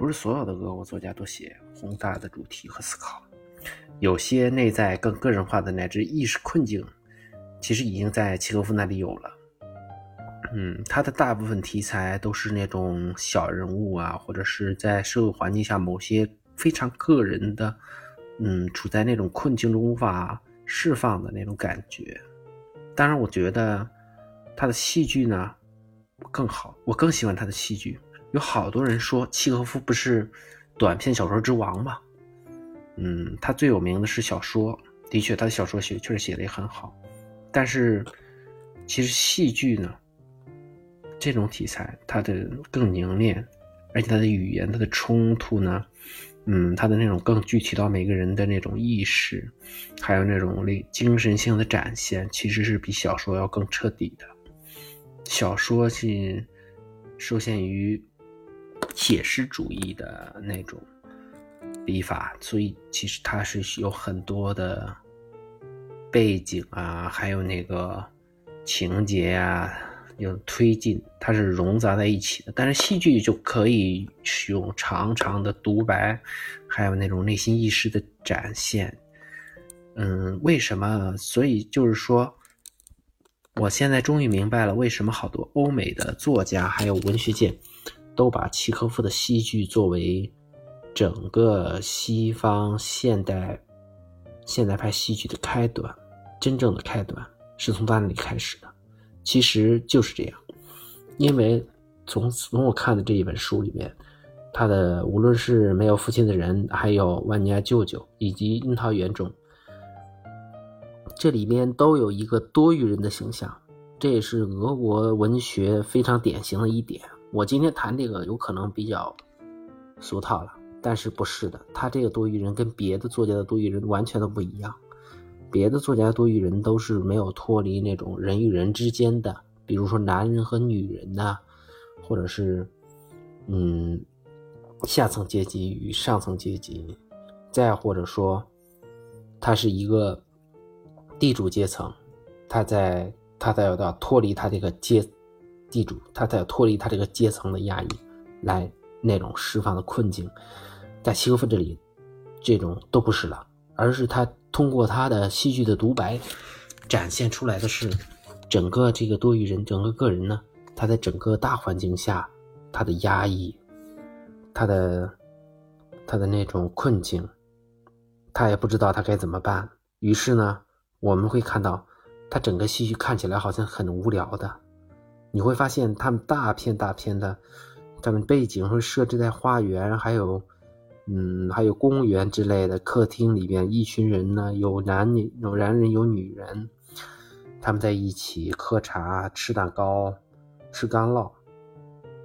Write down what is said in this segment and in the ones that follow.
不是所有的俄国作家都写宏大的主题和思考，有些内在更个人化的乃至意识困境，其实已经在契诃夫那里有了。嗯，他的大部分题材都是那种小人物啊，或者是在社会环境下某些非常个人的，嗯，处在那种困境中无法释放的那种感觉。当然，我觉得他的戏剧呢更好，我更喜欢他的戏剧。有好多人说契诃夫不是短篇小说之王吗？嗯，他最有名的是小说，的确，他的小说写确实写的也很好。但是，其实戏剧呢？这种题材，它的更凝练，而且它的语言、它的冲突呢，嗯，它的那种更具体到每个人的那种意识，还有那种类精神性的展现，其实是比小说要更彻底的。小说是受限于写实主义的那种笔法，所以其实它是有很多的背景啊，还有那个情节啊。有推进，它是融杂在一起的。但是戏剧就可以使用长长的独白，还有那种内心意识的展现。嗯，为什么？所以就是说，我现在终于明白了，为什么好多欧美的作家还有文学界，都把契诃夫的戏剧作为整个西方现代现代派戏剧的开端，真正的开端是从他那里开始的。其实就是这样，因为从从我看的这一本书里面，他的无论是没有父亲的人，还有万尼亚舅舅，以及樱桃园中，这里面都有一个多余人的形象，这也是俄国文学非常典型的一点。我今天谈这个有可能比较俗套了，但是不是的，他这个多余人跟别的作家的多余人完全都不一样。别的作家多余人都是没有脱离那种人与人之间的，比如说男人和女人呐，或者是，嗯，下层阶级与上层阶级，再或者说，他是一个地主阶层，他在他在要脱离他这个阶地主，他在脱离他这个阶层的压抑，来那种释放的困境，在契诃夫这里，这种都不是了，而是他。通过他的戏剧的独白，展现出来的是整个这个多余人，整个个人呢，他在整个大环境下，他的压抑，他的他的那种困境，他也不知道他该怎么办。于是呢，我们会看到他整个戏剧看起来好像很无聊的。你会发现他们大片大片的，他们背景会设置在花园，还有。嗯，还有公园之类的客厅里边，一群人呢，有男女，有男人，有女人，他们在一起喝茶、吃蛋糕、吃干酪，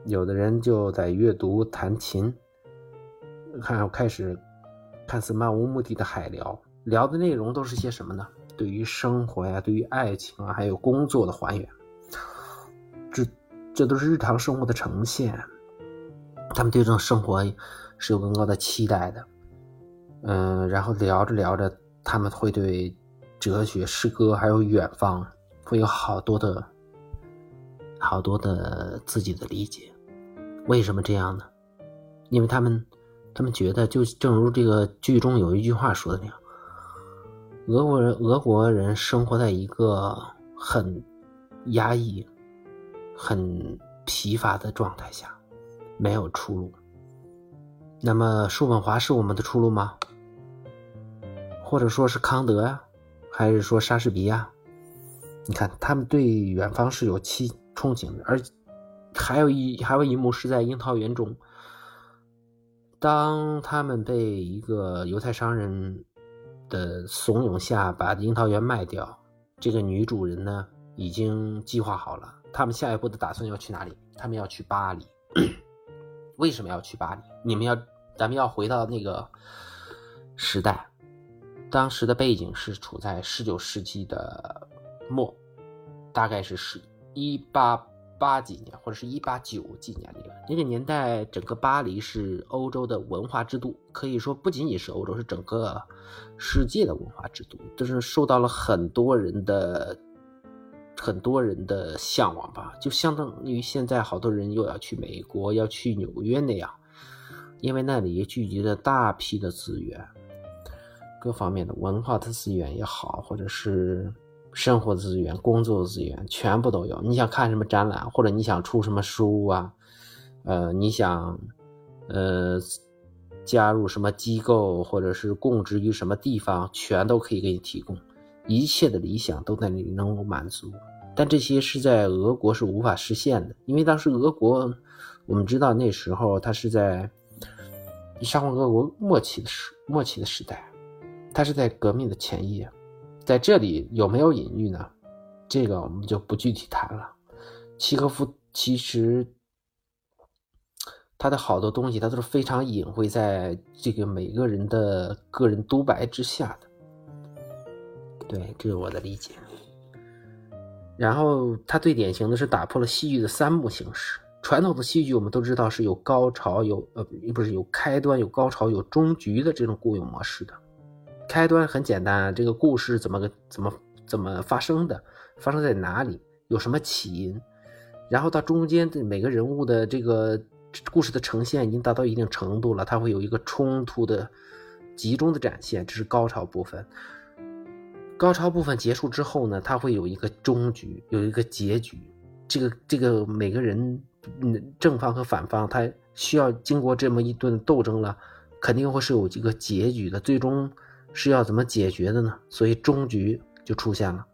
有的人就在阅读、弹琴，看开始看似漫无目的的海聊，聊的内容都是些什么呢？对于生活呀，对于爱情啊，还有工作的还原，这都是日常生活的呈现，他们对这种生活。是有更高的期待的，嗯，然后聊着聊着，他们会对哲学、诗歌还有远方会有好多的、好多的自己的理解。为什么这样呢？因为他们，他们觉得，就正如这个剧中有一句话说的那样，俄国人、俄国人生活在一个很压抑、很疲乏的状态下，没有出路。那么，叔本华是我们的出路吗？或者说是康德呀，还是说莎士比亚？你看，他们对远方是有期憧憬的，而还有一还有一幕是在樱桃园中，当他们被一个犹太商人的怂恿下把樱桃园卖掉，这个女主人呢已经计划好了，他们下一步的打算要去哪里？他们要去巴黎。为什么要去巴黎？你们要。咱们要回到那个时代，当时的背景是处在十九世纪的末，大概是十一八八几年或者是一八九几年那个那个年代，整个巴黎是欧洲的文化之都，可以说不仅仅是欧洲，是整个世界的文化之都，就是受到了很多人的很多人的向往吧，就相当于现在好多人又要去美国，要去纽约那样。因为那里聚集着大批的资源，各方面的文化的资源也好，或者是生活资源、工作资源，全部都有。你想看什么展览，或者你想出什么书啊，呃，你想，呃，加入什么机构，或者是供职于什么地方，全都可以给你提供。一切的理想都在那里能够满足，但这些是在俄国是无法实现的，因为当时俄国，我们知道那时候它是在沙皇俄国末期的时末期的时代，它是在革命的前夜，在这里有没有隐喻呢？这个我们就不具体谈了。契诃夫其实他的好多东西，他都是非常隐晦在这个每个人的个人独白之下的。对，这是我的理解。然后他最典型的是打破了戏剧的三幕形式。传统的戏剧我们都知道是有高潮，有呃不是有开端，有高潮，有终局的这种固有模式的。开端很简单，这个故事怎么个怎么怎么发生的，发生在哪里，有什么起因，然后到中间的每个人物的这个故事的呈现已经达到一定程度了，它会有一个冲突的集中的展现，这是高潮部分。高潮部分结束之后呢，它会有一个终局，有一个结局。这个这个每个人，嗯，正方和反方，他需要经过这么一顿斗争了，肯定会是有一个结局的。最终是要怎么解决的呢？所以终局就出现了。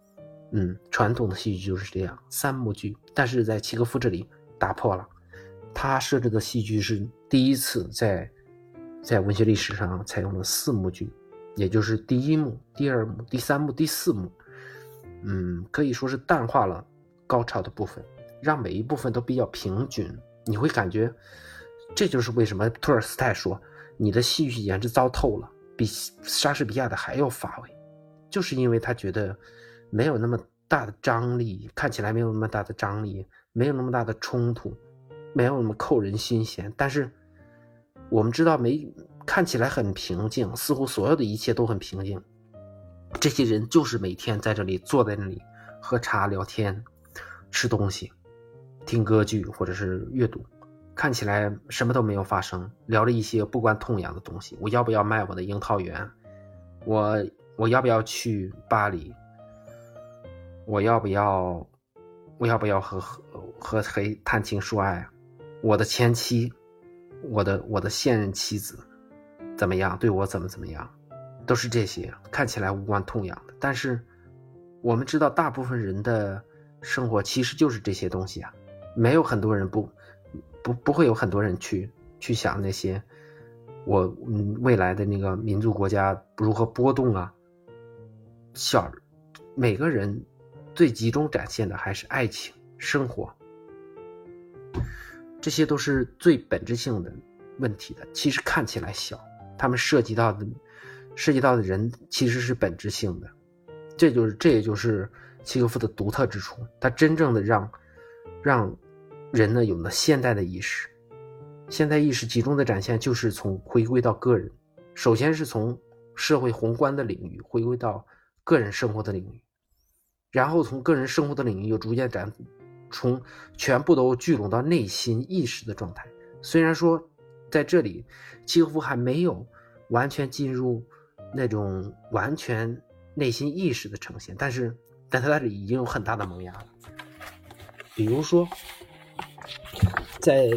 嗯，传统的戏剧就是这样，三幕剧。但是在契诃夫这里打破了，他设置的戏剧是第一次在在文学历史上采用了四幕剧。也就是第一幕、第二幕、第三幕、第四幕，嗯，可以说是淡化了高潮的部分，让每一部分都比较平均。你会感觉，这就是为什么托尔斯泰说你的戏剧简直糟透了，比莎士比亚的还要乏味，就是因为他觉得没有那么大的张力，看起来没有那么大的张力，没有那么大的冲突，没有那么扣人心弦。但是我们知道没。看起来很平静，似乎所有的一切都很平静。这些人就是每天在这里坐在那里喝茶聊天、吃东西、听歌剧或者是阅读，看起来什么都没有发生，聊了一些不关痛痒的东西。我要不要卖我的樱桃园？我我要不要去巴黎？我要不要我要不要和和和谁谈情说爱？我的前妻，我的我的现任妻子。怎么样？对我怎么怎么样，都是这些看起来无关痛痒的。但是，我们知道大部分人的生活其实就是这些东西啊。没有很多人不不不会有很多人去去想那些我嗯未来的那个民族国家如何波动啊。小每个人最集中展现的还是爱情、生活，这些都是最本质性的问题的。其实看起来小。他们涉及到的，涉及到的人其实是本质性的，这就是这也就是契诃夫的独特之处。他真正的让，让人呢有了现代的意识，现代意识集中的展现就是从回归到个人，首先是从社会宏观的领域回归到个人生活的领域，然后从个人生活的领域又逐渐展，从全部都聚拢到内心意识的状态。虽然说。在这里，契诃夫还没有完全进入那种完全内心意识的呈现，但是，但他在这里已经有很大的萌芽了。比如说，在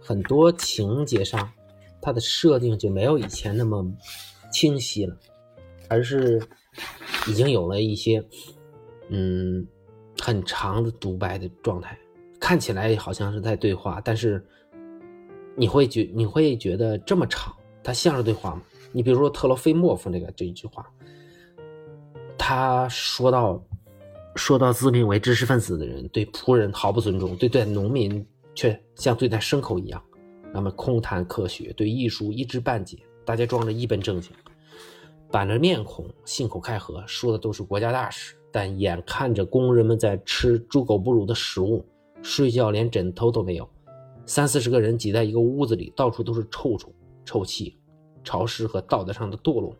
很多情节上，他的设定就没有以前那么清晰了，而是已经有了一些嗯很长的独白的状态，看起来好像是在对话，但是。你会觉你会觉得这么长，它像是对话吗？你比如说特洛菲莫夫那个这一句话，他说到说到自命为知识分子的人对仆人毫不尊重，对待农民却像对待牲口一样，那么空谈科学，对艺术一知半解，大家装着一本正经，板着面孔，信口开河，说的都是国家大事，但眼看着工人们在吃猪狗不如的食物，睡觉连枕头都没有。三四十个人挤在一个屋子里，到处都是臭虫、臭气、潮湿和道德上的堕落。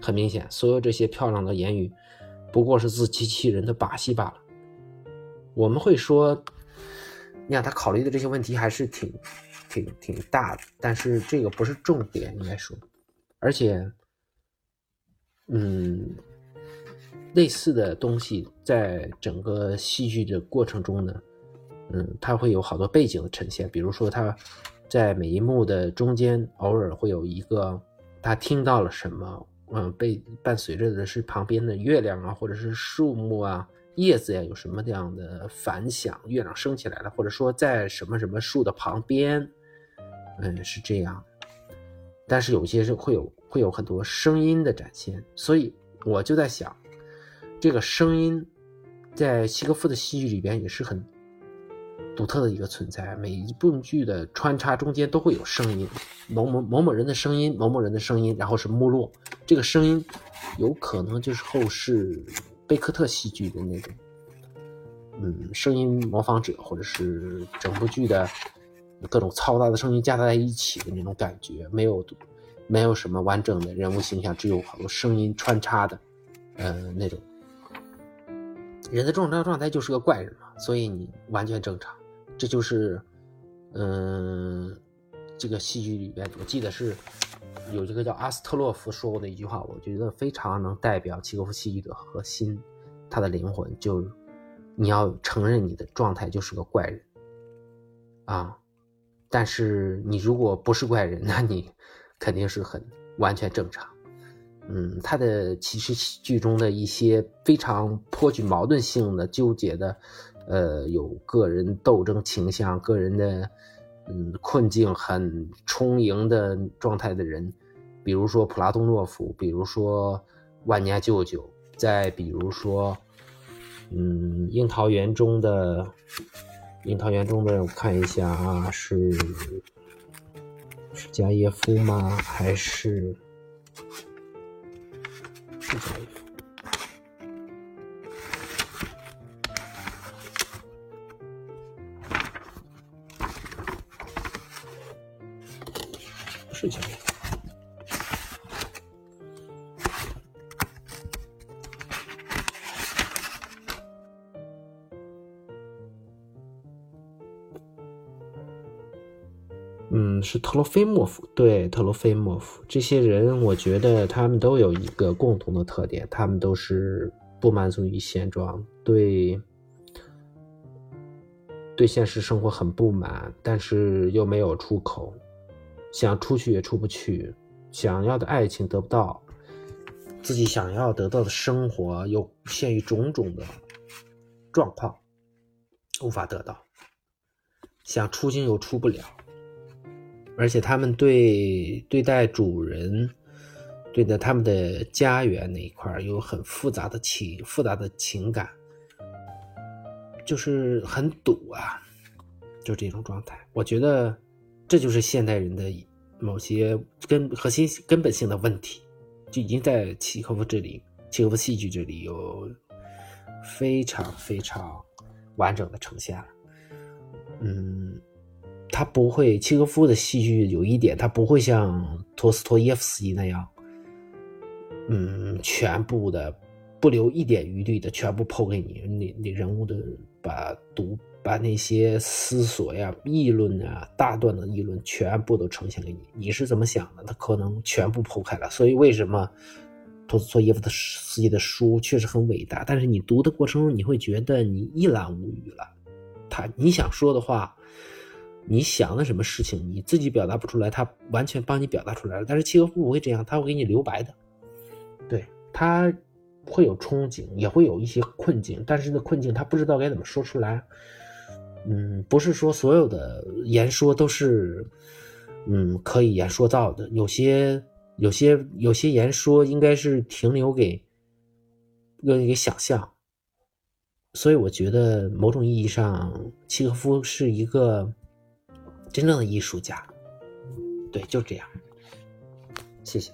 很明显，所有这些漂亮的言语，不过是自欺欺人的把戏罢了。我们会说，你看他考虑的这些问题还是挺、挺挺大的，但是这个不是重点，应该说，而且，嗯，类似的东西在整个戏剧的过程中呢，嗯，它会有好多背景的呈现，比如说他在每一幕的中间，偶尔会有一个他听到了什么，嗯，被伴随着的是旁边的月亮啊，或者是树木啊。叶子呀，有什么这样的反响？月亮升起来了，或者说在什么什么树的旁边，嗯，是这样。但是有些是会有会有很多声音的展现，所以我就在想，这个声音在契诃夫的戏剧里边也是很独特的一个存在。每一部剧的穿插中间都会有声音，某某某某人的声音，某某人的声音，然后是目录。这个声音有可能就是后世。贝克特戏剧的那种，嗯，声音模仿者，或者是整部剧的各种嘈杂的声音夹杂在一起的那种感觉，没有没有什么完整的人物形象，只有好多声音穿插的，呃，那种人的状态状态就是个怪人，所以你完全正常，这就是，嗯，这个戏剧里边，我记得是。有一个叫阿斯特洛夫说过的一句话，我觉得非常能代表契诃夫戏剧的核心，他的灵魂，就你要承认你的状态就是个怪人啊，但是你如果不是怪人，那你肯定是很完全正常。嗯，他的其实剧中的一些非常颇具矛盾性的纠结的，呃，有个人斗争倾向，个人的。嗯，困境很充盈的状态的人，比如说普拉东诺夫，比如说万年舅舅，再比如说，嗯，樱桃园中的樱桃园中的，我看一下啊，是是加耶夫吗？还是是加耶夫？嗯，是特罗菲莫夫。对，特罗菲莫夫这些人，我觉得他们都有一个共同的特点，他们都是不满足于现状，对对现实生活很不满，但是又没有出口。想出去也出不去，想要的爱情得不到，自己想要得到的生活又限于种种的状况，无法得到。想出境又出不了，而且他们对对待主人，对待他们的家园那一块有很复杂的情复杂的情感，就是很堵啊，就这种状态。我觉得。这就是现代人的某些根核心根本性的问题，就已经在契诃夫这里，契诃夫戏剧这里有非常非常完整的呈现了。嗯，他不会，契诃夫的戏剧有一点，他不会像托斯托耶夫斯基那样，嗯，全部的不留一点余地的全部剖给你，你你人物的把读。把那些思索呀、议论啊、大段的议论全部都呈现给你，你是怎么想的？他可能全部剖开了。所以为什么托斯托耶夫的斯基的书确实很伟大？但是你读的过程中，你会觉得你一览无余了。他你想说的话，你想的什么事情，你自己表达不出来，他完全帮你表达出来了。但是契诃夫不会这样，他会给你留白的。对他会有憧憬，也会有一些困境，但是那困境他不知道该怎么说出来。嗯，不是说所有的言说都是，嗯，可以言说到的。有些、有些、有些言说应该是停留给，用一个想象。所以我觉得某种意义上，契诃夫是一个真正的艺术家。对，就这样。谢谢。